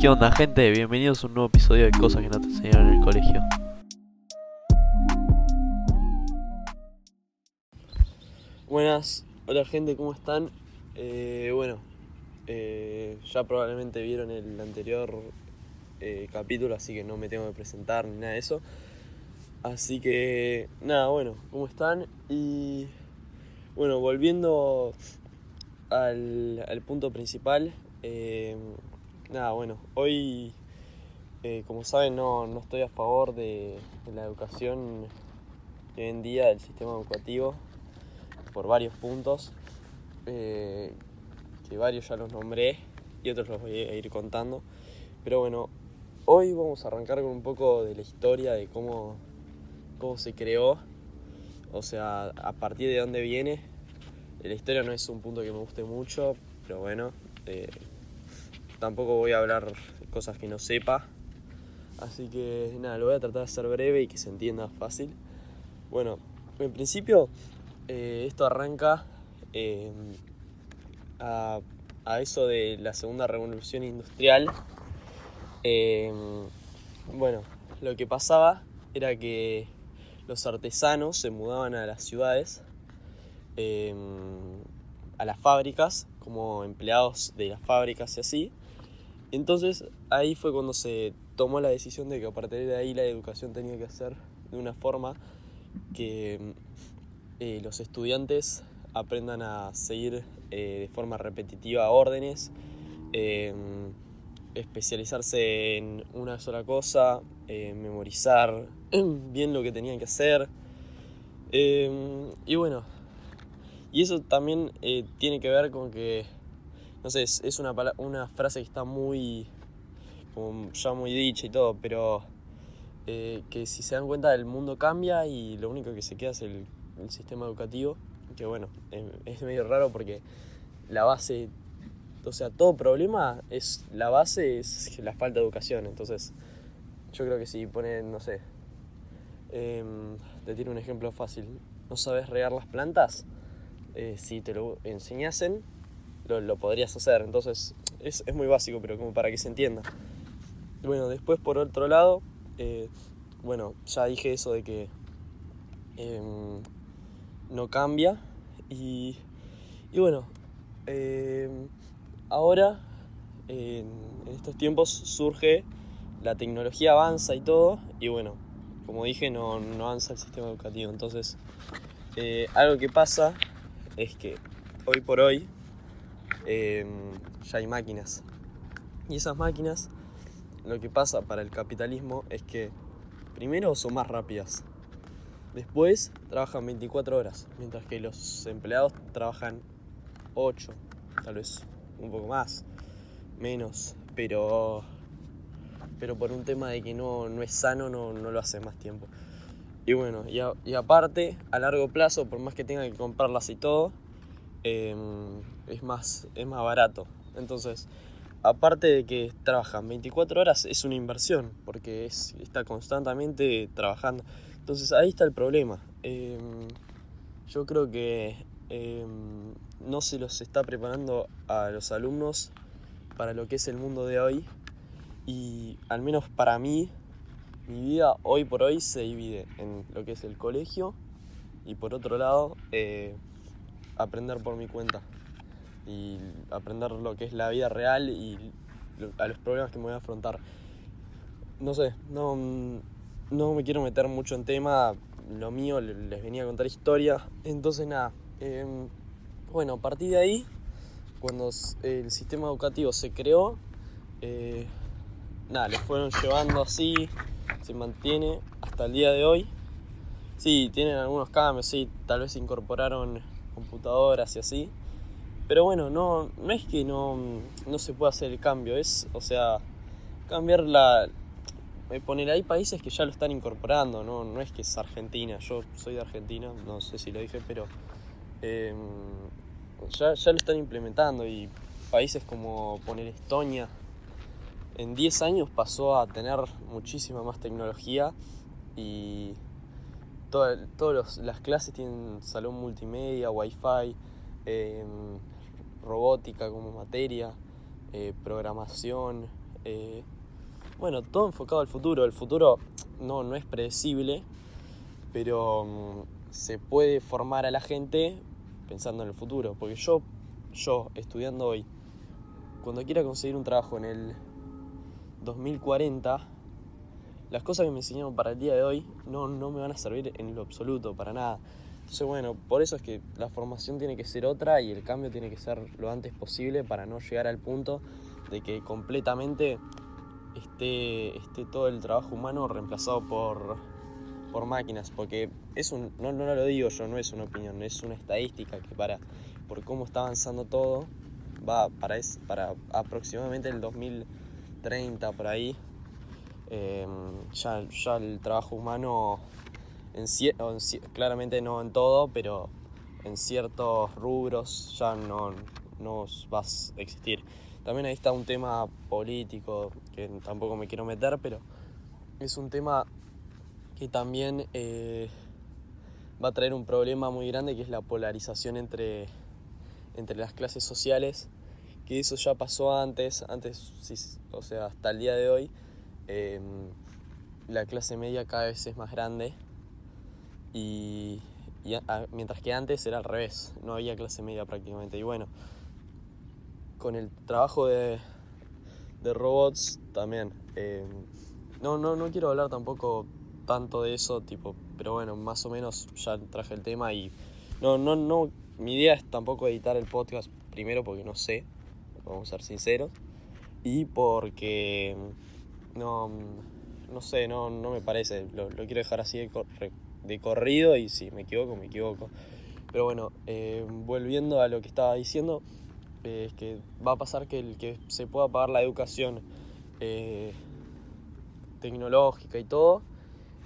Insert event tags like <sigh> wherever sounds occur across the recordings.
¿Qué onda gente? Bienvenidos a un nuevo episodio de Cosas que no te enseñaron en el colegio. Buenas, hola gente, ¿cómo están? Eh, bueno, eh, ya probablemente vieron el anterior eh, capítulo, así que no me tengo que presentar ni nada de eso. Así que, nada, bueno, ¿cómo están? Y bueno, volviendo al, punto principal, nada, bueno, hoy, eh, como saben, no, no estoy a favor de, la educación hoy en día, del sistema educativo, por varios puntos, eh, que varios ya los nombré y otros los voy a ir contando. Pero bueno, hoy vamos a arrancar con un poco de la historia de cómo, cómo se creó, o sea, a partir de dónde viene. La historia no es un punto que me guste mucho, pero bueno, eh, tampoco voy a hablar cosas que no sepa. Así que nada, lo voy a tratar de hacer breve y que se entienda fácil. Bueno, en principio eh, esto arranca eh, a, a, eso de la segunda revolución industrial. Eh, bueno, lo que pasaba era que los artesanos se mudaban a las ciudades, a las fábricas, como empleados de las fábricas y así. Entonces ahí fue cuando se tomó la decisión de que a partir de ahí la educación tenía que ser de una forma que eh, los estudiantes aprendan a seguir eh, de forma repetitiva órdenes, eh, especializarse en una sola cosa, memorizar <clears throat> bien lo que tenían que hacer. y bueno, y eso también tiene que ver con que, no sé, es, es una, una frase que está muy, como ya muy dicha y todo, pero eh, que si se dan cuenta el mundo cambia y lo único que se queda es el, el sistema educativo, que bueno, eh, es medio raro porque la base, o sea, todo problema es, la base es la falta de educación, entonces yo creo que si ponen, no sé, eh, te tiro un ejemplo fácil, no sabes regar las plantas, eh, si te lo enseñasen, lo, podrías hacer, entonces es, es, muy básico, pero como para que se entienda. Bueno, después por otro lado, eh, bueno, ya dije eso de que eh, no cambia. Y, y bueno, eh, ahora en estos tiempos surge, la tecnología avanza y todo y bueno, como dije, no, no avanza el sistema educativo, entonces eh, algo que pasa es que hoy por hoy ya hay máquinas. Y esas máquinas lo que pasa para el capitalismo es que primero son más rápidas, después trabajan 24 horas, mientras que los empleados trabajan 8, tal vez un poco más, menos, pero, pero por un tema de que no, no es sano no, no, lo hace más tiempo. Y bueno, y, y, aparte, a largo plazo, por más que tengan que comprarlas y todo, eh, es, más, es más barato. Entonces, aparte de que trabajan 24 horas, es una inversión, porque es, está constantemente trabajando. Entonces ahí está el problema. Eh, yo creo que eh, no se los está preparando a los alumnos para lo que es el mundo de hoy. Y al menos para mí, mi vida hoy por hoy se divide en lo que es el colegio y por otro lado, eh, aprender por mi cuenta y aprender lo que es la vida real y a los problemas que me voy a afrontar. No sé, no, no me quiero meter mucho en tema, lo mío les venía a contar historia, entonces nada, eh, bueno, a partir de ahí, cuando el sistema educativo se creó, eh, nada, lo fueron llevando así, se mantiene hasta el día de hoy. Sí, tienen algunos cambios, sí, tal vez incorporaron computadoras y así, pero bueno, no, no es que no, no se pueda hacer el cambio, es, o sea, cambiar la... Poner ahí países que ya lo están incorporando, no, no es que es Argentina, yo soy de Argentina, no sé si lo dije, pero eh, ya, ya lo están implementando y países como poner Estonia, en 10 años pasó a tener muchísima más tecnología y todas todas las clases tienen salón multimedia, wifi, eh, robótica como materia, eh, programación, Eh, bueno, todo enfocado al futuro. El futuro no, no es predecible, pero mm, se puede formar a la gente pensando en el futuro. Porque yo, yo estudiando hoy, cuando quiera conseguir un trabajo en el 2040, las cosas que me enseñaron para el día de hoy no, no me van a servir en lo absoluto, para nada. Entonces, bueno, por eso es que la formación tiene que ser otra y el cambio tiene que ser lo antes posible para no llegar al punto de que completamente esté, esté todo el trabajo humano reemplazado por, por máquinas. Porque es no, no lo digo yo, no es una opinión, es una estadística que para, por cómo está avanzando todo, va para, es, para aproximadamente el 2030 por ahí. Eh, ya, ya el trabajo humano en, claramente no en todo, pero en ciertos rubros ya no, no va a existir. También ahí está un tema político que tampoco me quiero meter, pero es un tema que también eh, va a traer un problema muy grande que es la polarización entre, entre las clases sociales, que eso ya pasó antes, antes, o sea, hasta el día de hoy, eh, la clase media cada vez es más grande y, mientras que antes era al revés, no había clase media prácticamente. Y bueno, con el trabajo de, de robots también. Eh, no, no, no quiero hablar tampoco tanto de eso, tipo, pero bueno, más o menos ya traje el tema y no, no, no, mi idea es tampoco editar el podcast primero porque no sé, vamos a ser sinceros, y porque no, no sé, no, no me parece, lo, lo quiero dejar así de, de corrido y si me equivoco, me equivoco. Pero bueno, eh, volviendo a lo que estaba diciendo, eh, es que va a pasar que el que se pueda pagar la educación eh, tecnológica y todo,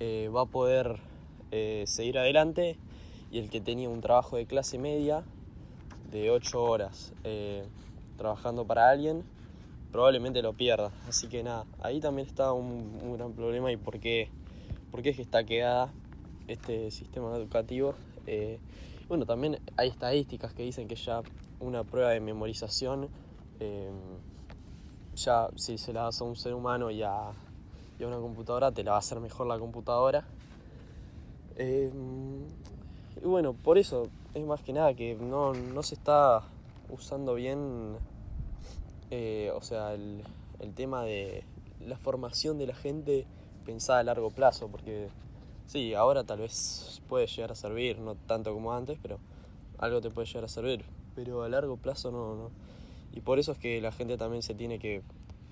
va a poder seguir adelante y el que tenía un trabajo de clase media de 8 horas trabajando para alguien, probablemente lo pierda. Así que nada, ahí también está un, gran problema y por qué, es que está quedada este sistema educativo. Eh, bueno, también hay estadísticas que dicen que ya una prueba de memorización, eh, ya si se la das a un ser humano y a, una computadora, te la va a hacer mejor la computadora. Eh, y bueno, por eso es más que nada que no, se está usando bien, o sea, el, el tema de la formación de la gente pensada a largo plazo, porque Sí, ahora tal vez puede llegar a servir, no tanto como antes, pero algo te puede llegar a servir. Pero a largo plazo no, no. Y por eso es que la gente también se tiene que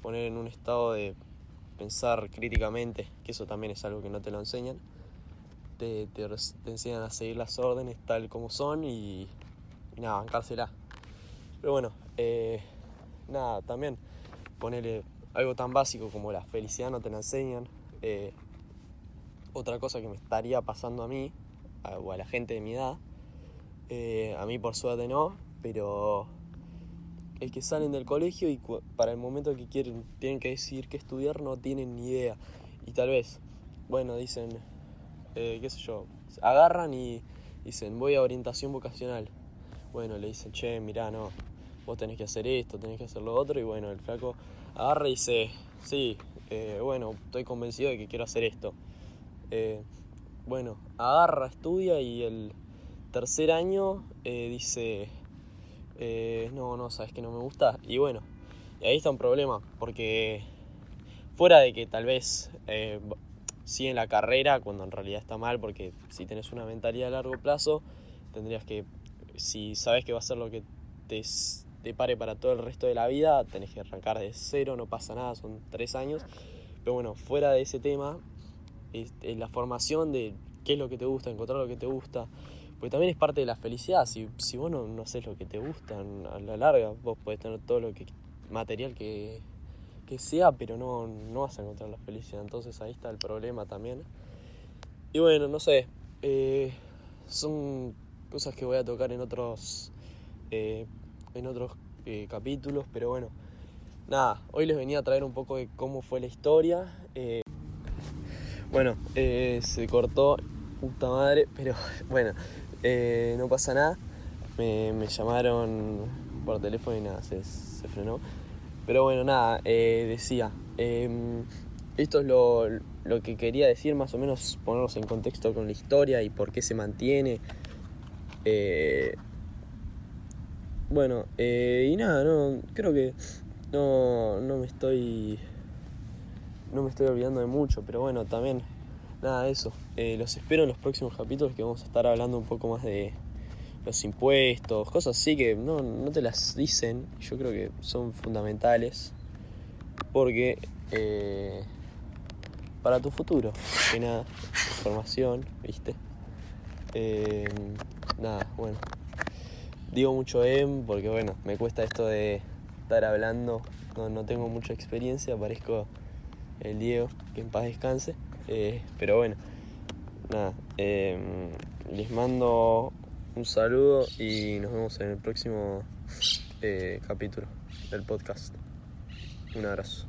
poner en un estado de pensar críticamente, que eso también es algo que no te lo enseñan. Te, te, enseñan a seguir las órdenes tal como son y, nada, bancársela. Pero bueno, eh, nada, también ponerle algo tan básico como la felicidad no te la enseñan. Eh, otra cosa que me estaría pasando a mí, o a la gente de mi edad, eh, a mí por suerte no, pero el que salen del colegio y para el momento que quieren, tienen que decidir qué estudiar, no tienen ni idea. Y tal vez, bueno, dicen, eh, qué sé yo, agarran y dicen, voy a orientación vocacional. Bueno, le dicen, che, mirá, no, vos tenés que hacer esto, tenés que hacer lo otro. Y bueno, el flaco agarra y dice, sí, eh, bueno, estoy convencido de que quiero hacer esto. Eh, bueno, agarra, estudia y el tercer año eh, dice, no, no, sabes que no me gusta. Y bueno, y ahí está un problema, porque fuera de que tal vez sigue en la carrera, cuando en realidad está mal, porque si tenés una mentalidad a largo plazo, tendrías que, si sabes que va a ser lo que te, te pare para todo el resto de la vida, tenés que arrancar de cero, no pasa nada, son tres años. Pero bueno, fuera de ese tema, en la formación de qué es lo que te gusta, encontrar lo que te gusta, porque también es parte de la felicidad. Si, si vos no, no haces lo que te gusta a la larga, vos podés tener todo lo que material que, que sea, pero no, no vas a encontrar la felicidad. Entonces ahí está el problema también. Y bueno, no sé, eh, son cosas que voy a tocar en otros, eh, en otros eh, capítulos, pero bueno, nada, hoy les venía a traer un poco de cómo fue la historia. Bueno, eh, se cortó, puta madre, pero <laughs> bueno, eh, no pasa nada. Me, llamaron por teléfono y nada, se, frenó. Pero bueno, nada, eh, decía, em, esto es lo, lo que quería decir, más o menos ponernos en contexto con la historia y por qué se mantiene. Eh, bueno, eh, y nada, no, creo que no, no me estoy. No me estoy olvidando de mucho, pero bueno, también, nada, eso. Eh, los espero en los próximos capítulos que vamos a estar hablando un poco más de los impuestos, cosas así que no, no te las dicen. Yo creo que son fundamentales porque eh, para tu futuro, que nada, formación, ¿viste? Eh, nada, bueno. Digo mucho em porque bueno, me cuesta esto de estar hablando, no, no tengo mucha experiencia, parezco el Diego, que en paz descanse. Eh, pero bueno, nada, eh, les mando un saludo y nos vemos en el próximo eh, capítulo del podcast. Un abrazo.